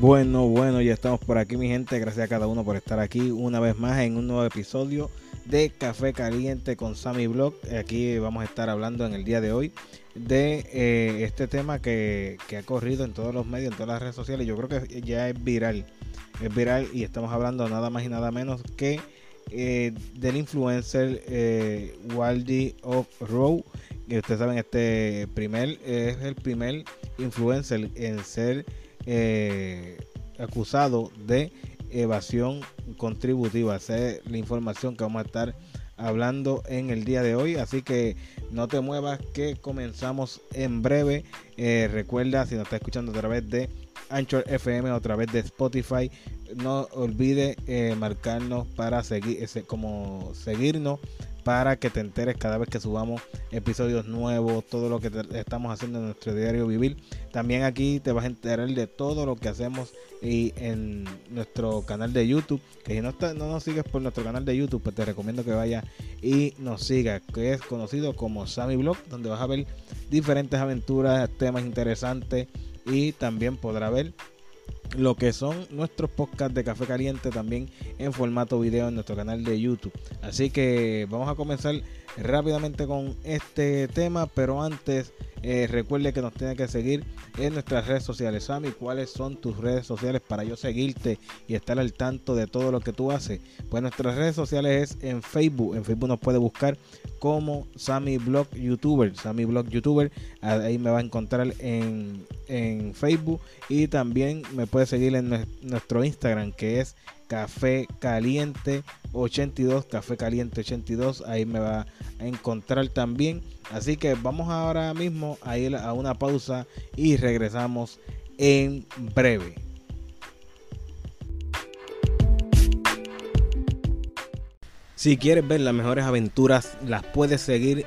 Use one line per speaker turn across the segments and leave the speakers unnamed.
Bueno, bueno, ya estamos por aquí, mi gente. Gracias a cada uno por estar aquí una vez más en un nuevo episodio de Café Caliente con Sammy Blog. Aquí vamos a estar hablando en el día de hoy de eh, este tema que, ha corrido en todos los medios, en todas las redes sociales. Yo creo que ya es viral. Es viral y estamos hablando nada más y nada menos que eh, del influencer eh, Waldy of Row. Que ustedes saben, este primer es el primer influencer en ser eh, acusado de evasión contributiva. Esa es la información que vamos a estar hablando en el día de hoy. Así que no te muevas que comenzamos en breve. Eh, recuerda, si nos está escuchando a través de Anchor FM o a través de Spotify, no olvide eh, marcarnos para seguir, ese, como seguirnos para que te enteres cada vez que subamos episodios nuevos, todo lo que estamos haciendo en nuestro diario vivir. También aquí te vas a enterar de todo lo que hacemos y en nuestro canal de YouTube. Que si no, no nos sigues por nuestro canal de YouTube, pues te recomiendo que vayas y nos sigas, que es conocido como Sammy Blog, donde vas a ver diferentes aventuras, temas interesantes y también podrá ver lo que son nuestros podcasts de café caliente también en formato video en nuestro canal de YouTube. Así que vamos a comenzar rápidamente con este tema, pero antes eh, recuerde que nos tiene que seguir en nuestras redes sociales. Sammy, ¿cuáles son tus redes sociales para yo seguirte y estar al tanto de todo lo que tú haces? Pues nuestras redes sociales es en Facebook. En Facebook nos puede buscar como Sammy Blog YouTuber. Sammy Blog YouTuber. Ahí me va a encontrar en, en Facebook. Y también me puede seguir en nuestro Instagram que es Café Caliente 82, Café Caliente 82, ahí me va a encontrar también. Así que vamos ahora mismo a ir a una pausa y regresamos en breve. Si quieres ver las mejores aventuras, las puedes seguir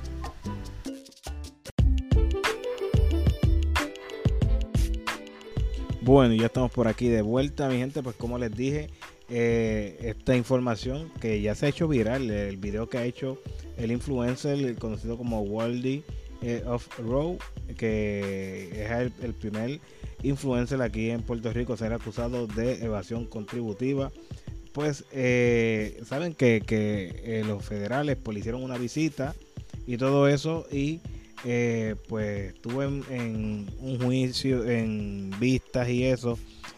Bueno, ya estamos por aquí de vuelta, mi gente. Pues como les dije, eh, esta información que ya se ha hecho viral, el video que ha hecho el influencer conocido como Waldy eh, of Row, que es el, primer influencer aquí en Puerto Rico ser acusado de evasión contributiva. Pues eh, saben que, los federales pues, le hicieron una visita y todo eso y eh, pues estuve en, un juicio, en vistas y eso,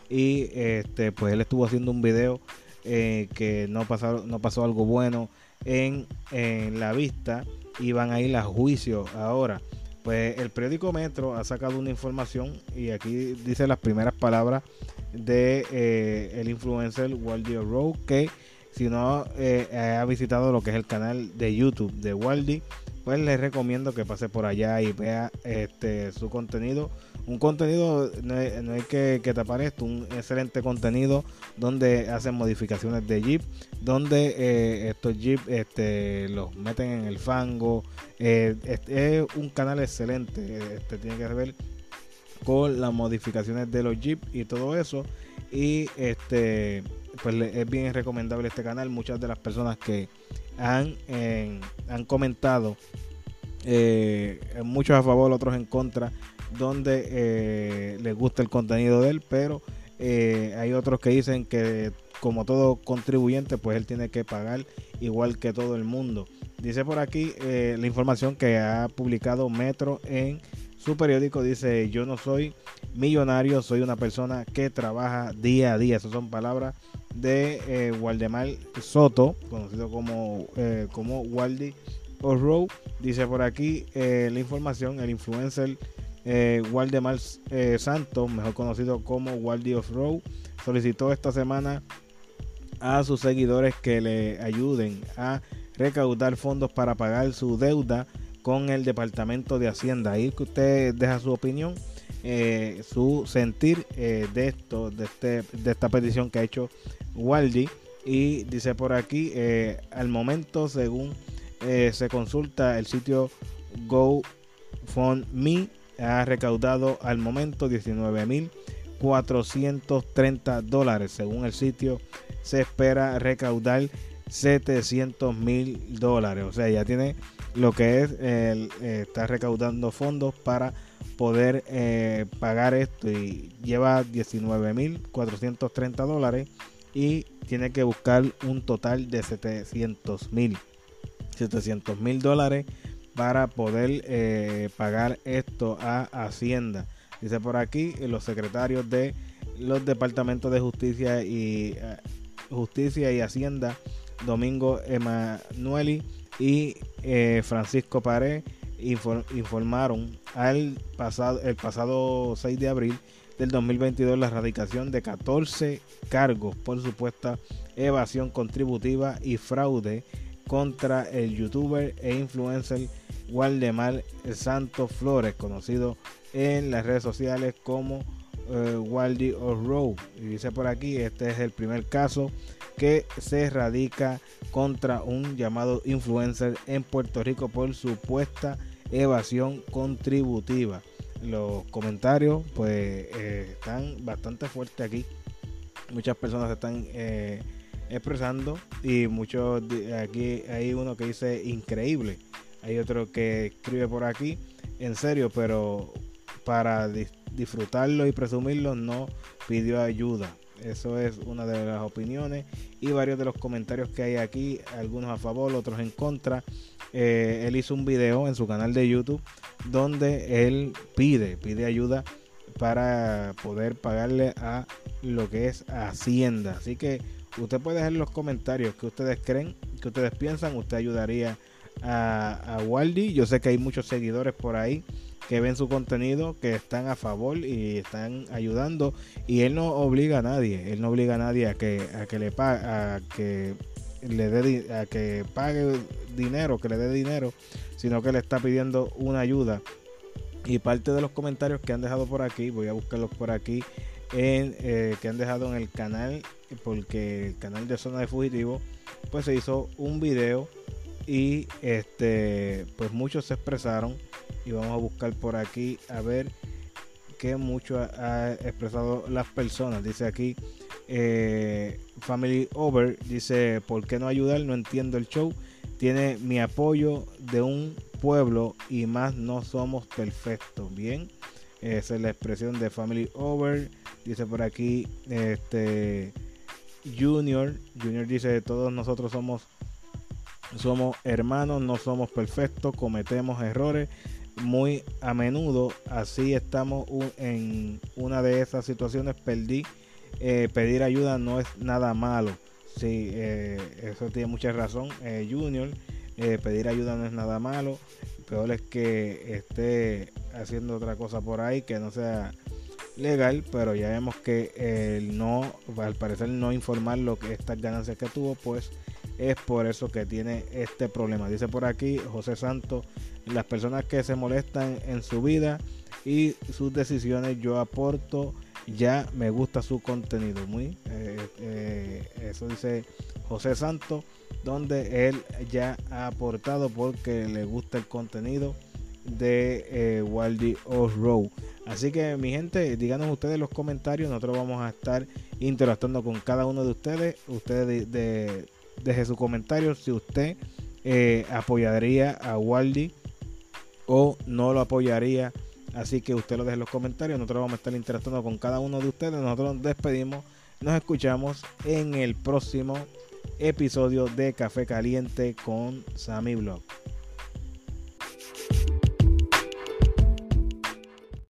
y este, pues él estuvo haciendo un video eh, que no pasó, no pasó algo bueno en, la vista y van a ir a juicio ahora. Pues el periódico Metro ha sacado una información y aquí dice las primeras palabras de eh, el influencer Waldy Rowe que si no ha visitado lo que es el canal de YouTube de Waldy pues les recomiendo que pase por allá y vea este su contenido. Un contenido, no hay, que, tapar esto, un excelente contenido donde hacen modificaciones de Jeep, donde eh, estos Jeep este, los meten en el fango. Eh, es un canal excelente, este, tiene que ver con las modificaciones de los Jeep y todo eso. Y este pues es bien recomendable este canal. Muchas de las personas que han, han comentado, eh, muchos a favor, otros en contra, donde eh, les gusta el contenido de él, pero eh, hay otros que dicen que como todo contribuyente, pues él tiene que pagar igual que todo el mundo. Dice por aquí la información que ha publicado Metro en su periódico. Dice, yo no soy millonario, soy una persona que trabaja día a día. Esas son palabras de eh, Waldemar Soto, conocido como, eh, como Waldy O'Rowe. Dice por aquí eh, la información, el influencer Waldemar Santos, mejor conocido como Waldy O'Rowe, solicitó esta semana a sus seguidores que le ayuden a recaudar fondos para pagar su deuda con el Departamento de Hacienda. Ahí que usted deja su opinión eh, su sentir eh, de esto, de, este, de esta petición que ha hecho Waldi. Y dice por aquí, eh, al momento, según se consulta el sitio GoFundMe, ha recaudado al momento 19.430 dólares. Según el sitio, se espera recaudar 700 mil dólares. O sea, ya tiene lo que es, está recaudando fondos para poder eh, pagar esto y lleva 19 mil 430 dólares y tiene que buscar un total de 700 mil 700 mil dólares para poder eh, pagar esto a Hacienda. Dice por aquí los secretarios de los departamentos de justicia y justicia y Hacienda Domingo Emanueli y eh, Francisco Pared informaron al pasado, el pasado 6 de abril del 2022 la erradicación de 14 cargos por supuesta evasión contributiva y fraude contra el youtuber e influencer Waldemar Santos Flores, conocido en las redes sociales como eh, Waldi O'Rowe. Y dice por aquí, este es el primer caso que se radica contra un llamado influencer en Puerto Rico por supuesta evasión contributiva. Los comentarios pues eh, están bastante fuertes aquí. Muchas personas se están eh, expresando y muchos aquí hay uno que dice increíble. Hay otro que escribe por aquí en serio, pero para disfrutarlo y presumirlo no pidió ayuda. Eso es una de las opiniones y varios de los comentarios que hay aquí, algunos a favor, otros en contra. Eh, él hizo un video en su canal de YouTube donde él pide, pide ayuda para poder pagarle a lo que es Hacienda. Así que usted puede dejar los comentarios que ustedes creen, que ustedes piensan, usted ayudaría a, a Waldi. Yo sé que hay muchos seguidores por ahí que ven su contenido, que están a favor y están ayudando. Y él no obliga a nadie, él no obliga a nadie a que, a que le pague, a que le dé, a que pague dinero, que le dé dinero, sino que le está pidiendo una ayuda. Y parte de los comentarios que han dejado por aquí, voy a buscarlos por aquí, en, eh, que han dejado en el canal, porque el canal de Zona de Fugitivo, pues se hizo un video y este, pues muchos se expresaron y vamos a buscar por aquí a ver qué mucho ha, expresado las personas. Dice aquí eh, Family Over, dice, ¿por qué no ayudar? No entiendo el show. Tiene mi apoyo de un pueblo y más no somos perfectos. Bien, esa es la expresión de Family Over. Dice por aquí, este Junior, Junior dice, todos nosotros somos somos hermanos, no somos perfectos, cometemos errores muy a menudo. Así estamos en una de esas situaciones. Perdí, eh, pedir ayuda no es nada malo. Sí, eh, eso tiene mucha razón, eh, Junior. pedir ayuda no es nada malo. Peor es que esté haciendo otra cosa por ahí que no sea legal, pero ya vemos que el no, al parecer no informar lo que estas ganancias que tuvo, pues es por eso que tiene este problema. Dice por aquí José Santos, las personas que se molestan en su vida y sus decisiones, yo aporto, ya me gusta su contenido. Muy, eh, eh, eso dice José Santos, donde él ya ha aportado porque le gusta el contenido de eh, Waldy Row. Así que mi gente, díganos ustedes los comentarios, nosotros vamos a estar interactuando con cada uno de ustedes. Ustedes de, deje su comentario si usted eh, apoyaría a Waldy o no lo apoyaría. Así que usted lo deje en los comentarios. Nosotros vamos a estar interactuando con cada uno de ustedes. Nosotros nos despedimos. Nos escuchamos en el próximo episodio de Café Caliente con Sammy Blog.